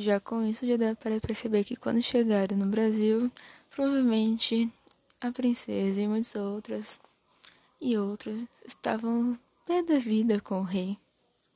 Já com isso, já dá para perceber que quando chegaram no Brasil, provavelmente a princesa e muitas outras e outros estavam pé da vida com o rei.